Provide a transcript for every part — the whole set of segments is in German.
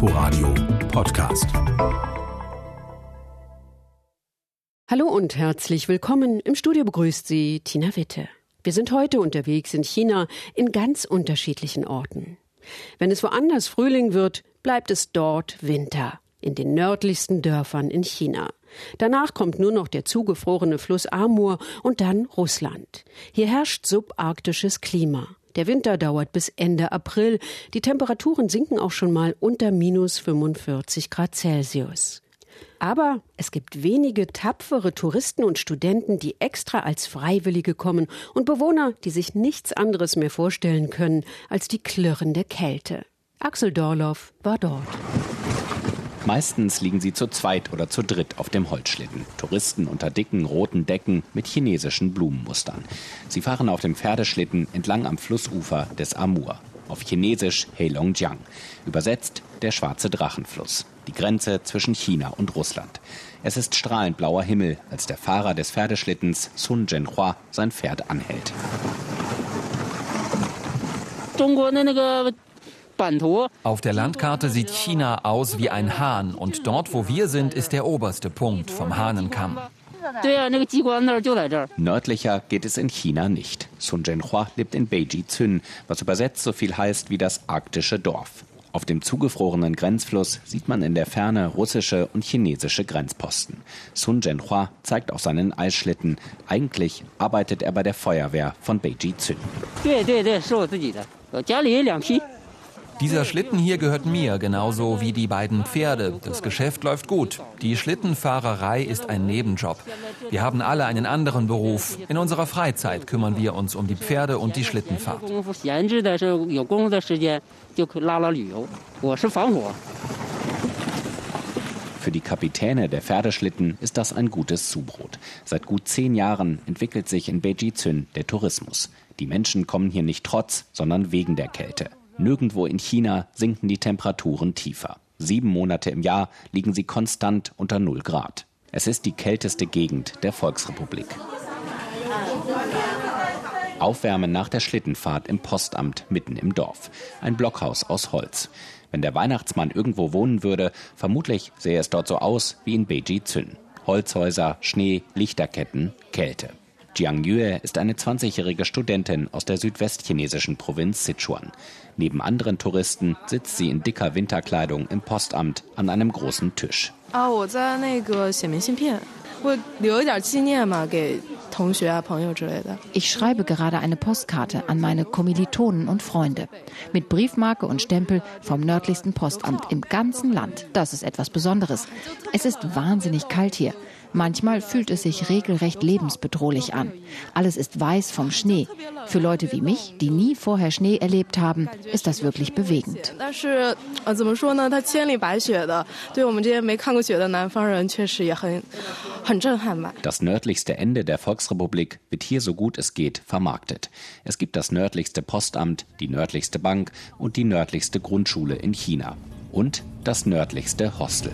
Inforadio Podcast. Hallo und herzlich willkommen. Im Studio begrüßt Sie Tina Witte. Wir sind heute unterwegs in China in ganz unterschiedlichen Orten. Wenn es woanders Frühling wird, bleibt es dort Winter in den nördlichsten Dörfern in China. Danach kommt nur noch der zugefrorene Fluss Amur und dann Russland. Hier herrscht subarktisches Klima. Der Winter dauert bis Ende April. Die Temperaturen sinken auch schon mal unter minus 45 Grad Celsius. Aber es gibt wenige tapfere Touristen und Studenten, die extra als Freiwillige kommen und Bewohner, die sich nichts anderes mehr vorstellen können als die klirrende Kälte. Axel Dorloff war dort. Meistens liegen sie zu zweit oder zu dritt auf dem Holzschlitten. Touristen unter dicken roten Decken mit chinesischen Blumenmustern. Sie fahren auf dem Pferdeschlitten entlang am Flussufer des Amur. Auf Chinesisch Heilongjiang. Übersetzt der schwarze Drachenfluss. Die Grenze zwischen China und Russland. Es ist strahlend blauer Himmel, als der Fahrer des Pferdeschlittens Sun Zhenhua sein Pferd anhält. Auf der Landkarte sieht China aus wie ein Hahn und dort, wo wir sind, ist der oberste Punkt vom Hahnenkamm. Nördlicher geht es in China nicht. Sun Zhenhua lebt in Beijing, was übersetzt so viel heißt wie das arktische Dorf. Auf dem zugefrorenen Grenzfluss sieht man in der Ferne russische und chinesische Grenzposten. Sun Zhenhua zeigt auch seinen Eisschlitten. Eigentlich arbeitet er bei der Feuerwehr von Beijing. Dieser Schlitten hier gehört mir, genauso wie die beiden Pferde. Das Geschäft läuft gut. Die Schlittenfahrerei ist ein Nebenjob. Wir haben alle einen anderen Beruf. In unserer Freizeit kümmern wir uns um die Pferde und die Schlittenfahrt. Für die Kapitäne der Pferdeschlitten ist das ein gutes Zubrot. Seit gut zehn Jahren entwickelt sich in Beijing der Tourismus. Die Menschen kommen hier nicht trotz, sondern wegen der Kälte. Nirgendwo in China sinken die Temperaturen tiefer. Sieben Monate im Jahr liegen sie konstant unter 0 Grad. Es ist die kälteste Gegend der Volksrepublik. Aufwärmen nach der Schlittenfahrt im Postamt mitten im Dorf. Ein Blockhaus aus Holz. Wenn der Weihnachtsmann irgendwo wohnen würde, vermutlich sähe es dort so aus wie in Beijing. Holzhäuser, Schnee, Lichterketten, Kälte. Jiang Yue ist eine 20-jährige Studentin aus der südwestchinesischen Provinz Sichuan. Neben anderen Touristen sitzt sie in dicker Winterkleidung im Postamt an einem großen Tisch. Ich schreibe gerade eine Postkarte an meine Kommilitonen und Freunde. Mit Briefmarke und Stempel vom nördlichsten Postamt im ganzen Land. Das ist etwas Besonderes. Es ist wahnsinnig kalt hier. Manchmal fühlt es sich regelrecht lebensbedrohlich an. Alles ist weiß vom Schnee. Für Leute wie mich, die nie vorher Schnee erlebt haben, ist das wirklich bewegend. Das nördlichste Ende der Volksrepublik wird hier so gut es geht vermarktet. Es gibt das nördlichste Postamt, die nördlichste Bank und die nördlichste Grundschule in China. Und das nördlichste Hostel.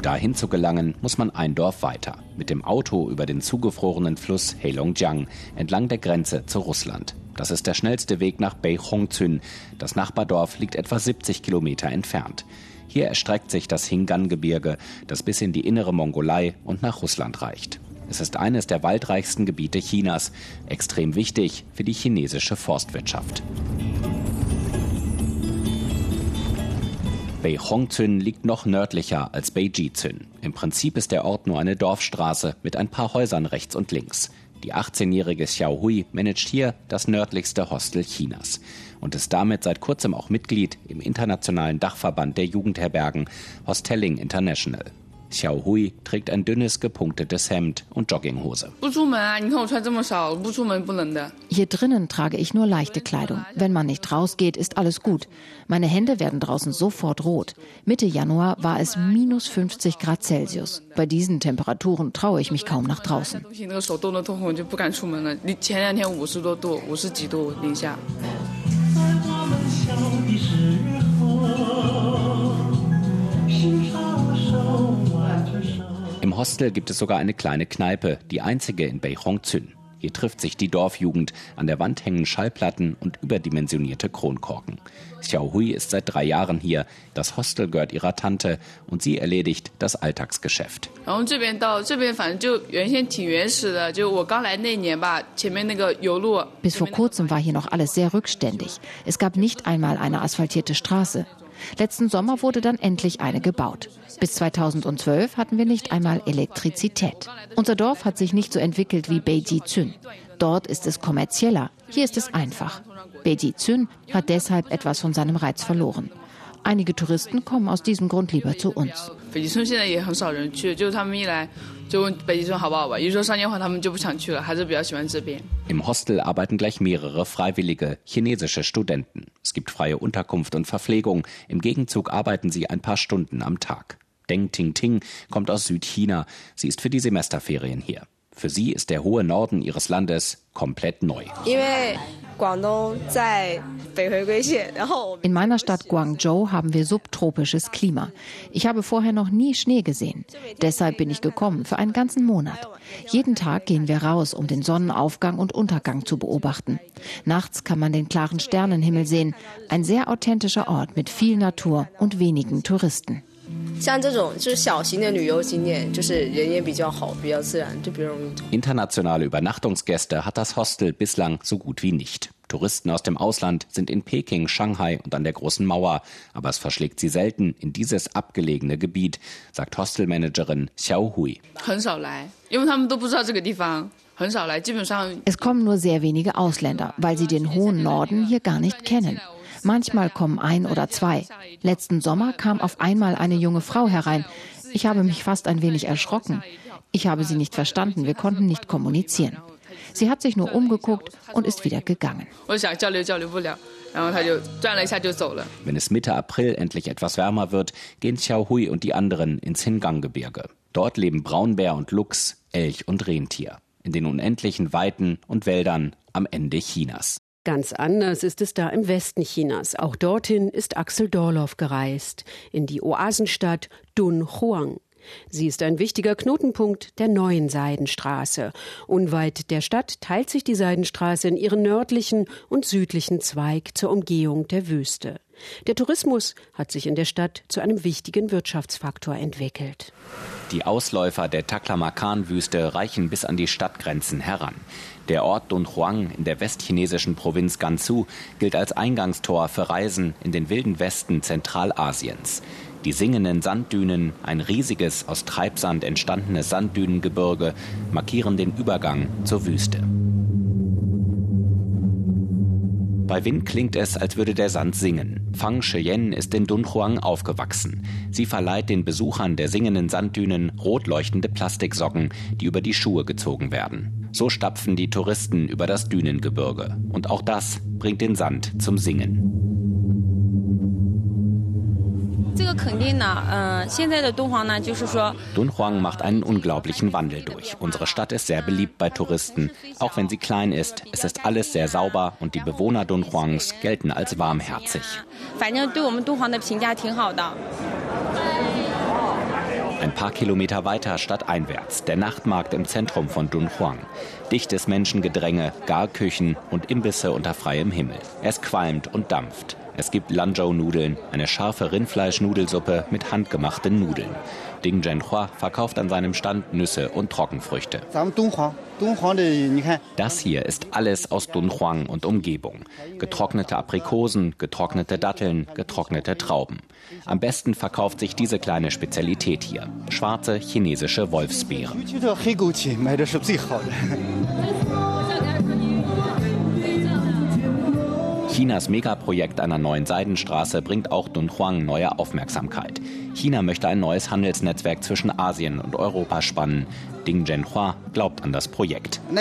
Um dahin zu gelangen, muss man ein Dorf weiter. Mit dem Auto über den zugefrorenen Fluss Heilongjiang entlang der Grenze zu Russland. Das ist der schnellste Weg nach Beihongzün. Das Nachbardorf liegt etwa 70 Kilometer entfernt. Hier erstreckt sich das Hingan-Gebirge, das bis in die innere Mongolei und nach Russland reicht. Es ist eines der waldreichsten Gebiete Chinas, extrem wichtig für die chinesische Forstwirtschaft. Beihongzün liegt noch nördlicher als Beijizün. Im Prinzip ist der Ort nur eine Dorfstraße mit ein paar Häusern rechts und links. Die 18-jährige Xiao Hui managt hier das nördlichste Hostel Chinas und ist damit seit kurzem auch Mitglied im internationalen Dachverband der Jugendherbergen Hostelling International. Xiao Hui trägt ein dünnes, gepunktetes Hemd und Jogginghose. Hier drinnen trage ich nur leichte Kleidung. Wenn man nicht rausgeht, ist alles gut. Meine Hände werden draußen sofort rot. Mitte Januar war es minus 50 Grad Celsius. Bei diesen Temperaturen traue ich mich kaum nach draußen. Hostel gibt es sogar eine kleine Kneipe, die einzige in Beihongzün. Hier trifft sich die Dorfjugend. An der Wand hängen Schallplatten und überdimensionierte Kronkorken. Xiao Hui ist seit drei Jahren hier. Das Hostel gehört ihrer Tante und sie erledigt das Alltagsgeschäft. Bis vor kurzem war hier noch alles sehr rückständig. Es gab nicht einmal eine asphaltierte Straße. Letzten Sommer wurde dann endlich eine gebaut. Bis 2012 hatten wir nicht einmal Elektrizität. Unser Dorf hat sich nicht so entwickelt wie Beiji Zün. Dort ist es kommerzieller, hier ist es einfach. Beiji Zün hat deshalb etwas von seinem Reiz verloren. Einige Touristen kommen aus diesem Grund lieber zu uns. Im Hostel arbeiten gleich mehrere freiwillige chinesische Studenten. Es gibt freie Unterkunft und Verpflegung. Im Gegenzug arbeiten sie ein paar Stunden am Tag. Deng Ting Ting kommt aus Südchina. Sie ist für die Semesterferien hier. Für sie ist der hohe Norden ihres Landes komplett neu. In meiner Stadt Guangzhou haben wir subtropisches Klima. Ich habe vorher noch nie Schnee gesehen. Deshalb bin ich gekommen für einen ganzen Monat. Jeden Tag gehen wir raus, um den Sonnenaufgang und Untergang zu beobachten. Nachts kann man den klaren Sternenhimmel sehen. Ein sehr authentischer Ort mit viel Natur und wenigen Touristen. 像这种就是小型的旅游景点，就是人也比较好，比较自然，就比较容易。Internationale Übernachtungsgäste hat das Hostel bislang so gut wie nicht. Touristen aus dem Ausland sind in Peking, Shanghai und an der Großen Mauer, aber es verschlägt sie selten in dieses abgelegene Gebiet, sagt Hostelmanagerin Xiao Hui. Es kommen nur sehr wenige Ausländer, weil sie den hohen Norden hier gar nicht kennen. Manchmal kommen ein oder zwei. Letzten Sommer kam auf einmal eine junge Frau herein. Ich habe mich fast ein wenig erschrocken. Ich habe sie nicht verstanden, wir konnten nicht kommunizieren. Sie hat sich nur umgeguckt und ist wieder gegangen. Wenn es Mitte April endlich etwas wärmer wird, gehen Xiao Hui und die anderen ins Hingang-Gebirge. Dort leben Braunbär und Luchs, Elch und Rentier. In den unendlichen Weiten und Wäldern am Ende Chinas. Ganz anders ist es da im Westen Chinas. Auch dorthin ist Axel Dorloff gereist, in die Oasenstadt Dunhuang. Sie ist ein wichtiger Knotenpunkt der neuen Seidenstraße. Unweit der Stadt teilt sich die Seidenstraße in ihren nördlichen und südlichen Zweig zur Umgehung der Wüste. Der Tourismus hat sich in der Stadt zu einem wichtigen Wirtschaftsfaktor entwickelt. Die Ausläufer der Taklamakan-Wüste reichen bis an die Stadtgrenzen heran. Der Ort Dunhuang in der westchinesischen Provinz Gansu gilt als Eingangstor für Reisen in den wilden Westen Zentralasiens. Die singenden Sanddünen, ein riesiges aus Treibsand entstandenes Sanddünengebirge, markieren den Übergang zur Wüste. Bei Wind klingt es, als würde der Sand singen. Fang Sheyen ist in Dunhuang aufgewachsen. Sie verleiht den Besuchern der singenden Sanddünen rot leuchtende Plastiksocken, die über die Schuhe gezogen werden. So stapfen die Touristen über das Dünengebirge. Und auch das bringt den Sand zum Singen. Dunhuang macht einen unglaublichen Wandel durch. Unsere Stadt ist sehr beliebt bei Touristen. Auch wenn sie klein ist, es ist alles sehr sauber und die Bewohner Dunhuangs gelten als warmherzig. Ein paar Kilometer weiter stadteinwärts, der Nachtmarkt im Zentrum von Dunhuang. Dichtes Menschengedränge, Garküchen und Imbisse unter freiem Himmel. Es qualmt und dampft. Es gibt Lanzhou-Nudeln, eine scharfe Rindfleischnudelsuppe mit handgemachten Nudeln. Ding Zhenhua verkauft an seinem Stand Nüsse und Trockenfrüchte. Das hier ist alles aus Dunhuang und Umgebung. Getrocknete Aprikosen, getrocknete Datteln, getrocknete Trauben. Am besten verkauft sich diese kleine Spezialität hier. Schwarze chinesische Wolfsbeeren. Chinas Megaprojekt einer neuen Seidenstraße bringt auch Dunhuang neue Aufmerksamkeit. China möchte ein neues Handelsnetzwerk zwischen Asien und Europa spannen. Ding Zhenhua glaubt an das Projekt.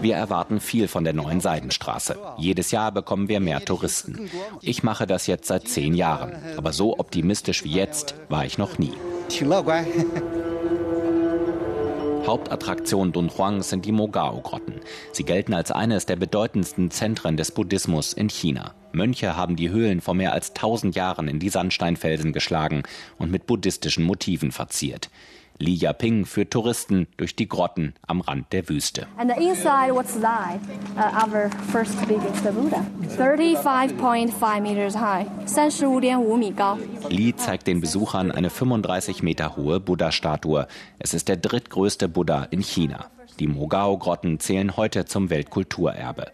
Wir erwarten viel von der neuen Seidenstraße. Jedes Jahr bekommen wir mehr Touristen. Ich mache das jetzt seit zehn Jahren. Aber so optimistisch wie jetzt war ich noch nie. Hauptattraktion Dunhuang sind die Mogao-Grotten. Sie gelten als eines der bedeutendsten Zentren des Buddhismus in China. Mönche haben die Höhlen vor mehr als 1000 Jahren in die Sandsteinfelsen geschlagen und mit buddhistischen Motiven verziert. Li Yaping führt Touristen durch die Grotten am Rand der Wüste. And inside what's that? Uh, our first biggest Buddha, 35.5 meters high, 35.5米高. Li zeigt den Besuchern eine 35 Meter hohe Buddha-Statue. Es ist der drittgrößte Buddha in China. Die Mogao-Grotten zählen heute zum Weltkulturerbe.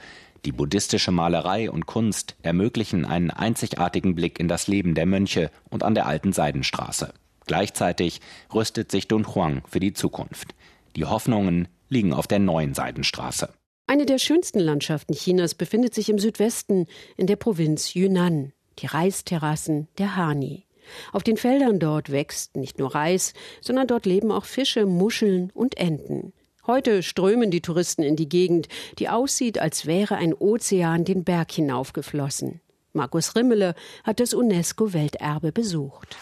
Die buddhistische Malerei und Kunst ermöglichen einen einzigartigen Blick in das Leben der Mönche und an der alten Seidenstraße. Gleichzeitig rüstet sich Dunhuang für die Zukunft. Die Hoffnungen liegen auf der neuen Seidenstraße. Eine der schönsten Landschaften Chinas befindet sich im Südwesten in der Provinz Yunnan, die Reisterrassen der Hani. Auf den Feldern dort wächst nicht nur Reis, sondern dort leben auch Fische, Muscheln und Enten. Heute strömen die Touristen in die Gegend, die aussieht, als wäre ein Ozean den Berg hinaufgeflossen. Markus Rimmele hat das UNESCO-Welterbe besucht.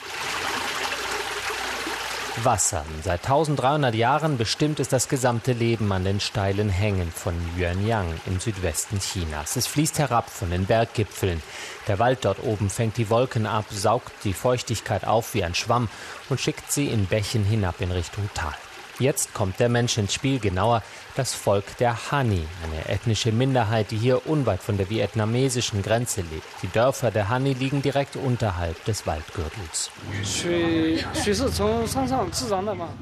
Wasser. Seit 1300 Jahren bestimmt es das gesamte Leben an den steilen Hängen von Yuanyang im Südwesten Chinas. Es fließt herab von den Berggipfeln. Der Wald dort oben fängt die Wolken ab, saugt die Feuchtigkeit auf wie ein Schwamm und schickt sie in Bächen hinab in Richtung Tal. Jetzt kommt der Mensch ins Spiel, genauer das Volk der Hani, eine ethnische Minderheit, die hier unweit von der vietnamesischen Grenze lebt. Die Dörfer der Hani liegen direkt unterhalb des Waldgürtels.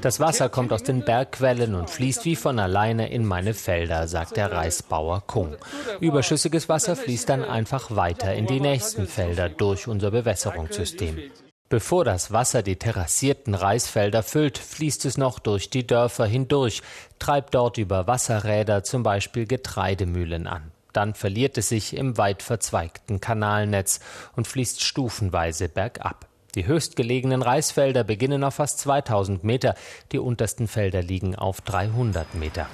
Das Wasser kommt aus den Bergquellen und fließt wie von alleine in meine Felder, sagt der Reisbauer Kung. Überschüssiges Wasser fließt dann einfach weiter in die nächsten Felder durch unser Bewässerungssystem. Bevor das Wasser die terrassierten Reisfelder füllt, fließt es noch durch die Dörfer hindurch, treibt dort über Wasserräder zum Beispiel Getreidemühlen an. Dann verliert es sich im weit verzweigten Kanalnetz und fließt stufenweise bergab. Die höchstgelegenen Reisfelder beginnen auf fast 2000 Meter, die untersten Felder liegen auf 300 Meter.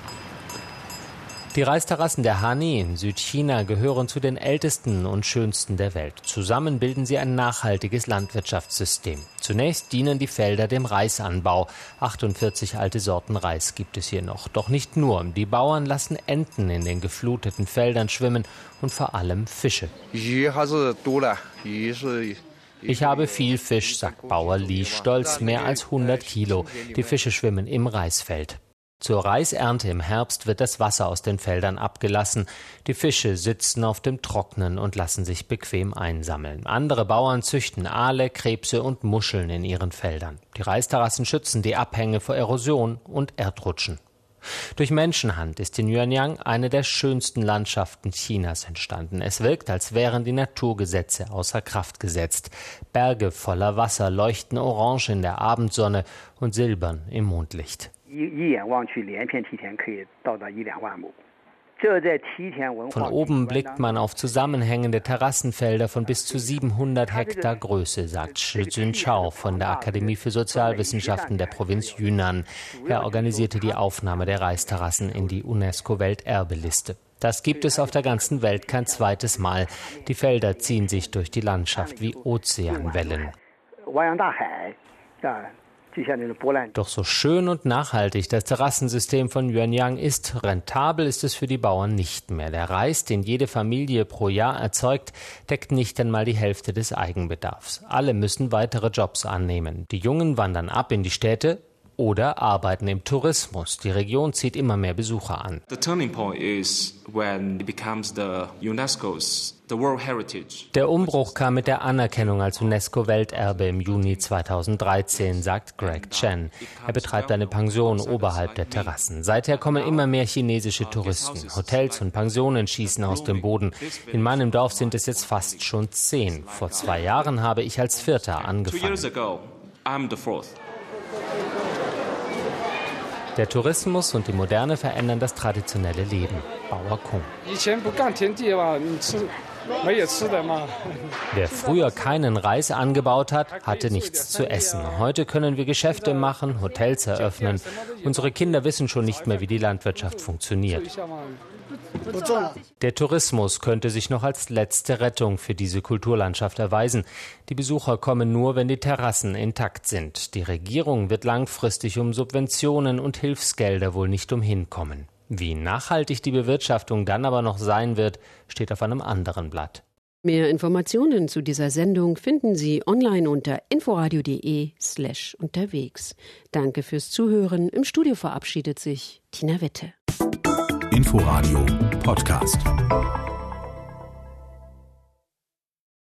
Die Reisterrassen der Hani in Südchina gehören zu den ältesten und schönsten der Welt. Zusammen bilden sie ein nachhaltiges Landwirtschaftssystem. Zunächst dienen die Felder dem Reisanbau. 48 alte Sorten Reis gibt es hier noch. Doch nicht nur. Die Bauern lassen Enten in den gefluteten Feldern schwimmen und vor allem Fische. Ich habe viel Fisch, sagt Bauer Li stolz, mehr als 100 Kilo. Die Fische schwimmen im Reisfeld. Zur Reisernte im Herbst wird das Wasser aus den Feldern abgelassen. Die Fische sitzen auf dem Trocknen und lassen sich bequem einsammeln. Andere Bauern züchten Aale, Krebse und Muscheln in ihren Feldern. Die Reisterrassen schützen die Abhänge vor Erosion und Erdrutschen. Durch Menschenhand ist in Yuanyang eine der schönsten Landschaften Chinas entstanden. Es wirkt, als wären die Naturgesetze außer Kraft gesetzt. Berge voller Wasser leuchten orange in der Abendsonne und silbern im Mondlicht. 一一眼望去，连片梯田可以到达一两万亩。Von oben blickt man auf zusammenhängende Terrassenfelder von bis zu 700 Hektar Größe, sagt Shi Junchao von der Akademie für Sozialwissenschaften der Provinz Yunnan. Er organisierte die Aufnahme der Reisterrassen in die UNESCO-Welterbeliste. Das gibt es auf der ganzen Welt kein zweites Mal. Die Felder ziehen sich durch die Landschaft wie Ozeanwellen. Doch so schön und nachhaltig das Terrassensystem von Yuanyang ist, rentabel ist es für die Bauern nicht mehr. Der Reis, den jede Familie pro Jahr erzeugt, deckt nicht einmal die Hälfte des Eigenbedarfs. Alle müssen weitere Jobs annehmen. Die Jungen wandern ab in die Städte, oder arbeiten im Tourismus. Die Region zieht immer mehr Besucher an. Der Umbruch kam mit der Anerkennung als UNESCO-Welterbe im Juni 2013, sagt Greg Chen. Er betreibt eine Pension oberhalb der Terrassen. Seither kommen immer mehr chinesische Touristen. Hotels und Pensionen schießen aus dem Boden. In meinem Dorf sind es jetzt fast schon zehn. Vor zwei Jahren habe ich als Vierter angefangen. Der Tourismus und die Moderne verändern das traditionelle Leben. Bauer Kung. Wer früher keinen Reis angebaut hat, hatte nichts zu essen. Heute können wir Geschäfte machen, Hotels eröffnen. Unsere Kinder wissen schon nicht mehr, wie die Landwirtschaft funktioniert. Der Tourismus könnte sich noch als letzte Rettung für diese Kulturlandschaft erweisen. Die Besucher kommen nur, wenn die Terrassen intakt sind. Die Regierung wird langfristig um Subventionen und Hilfsgelder wohl nicht umhinkommen. Wie nachhaltig die Bewirtschaftung dann aber noch sein wird, steht auf einem anderen Blatt. Mehr Informationen zu dieser Sendung finden Sie online unter inforadio.de slash unterwegs. Danke fürs Zuhören. Im Studio verabschiedet sich Tina Witte. Inforadio Podcast.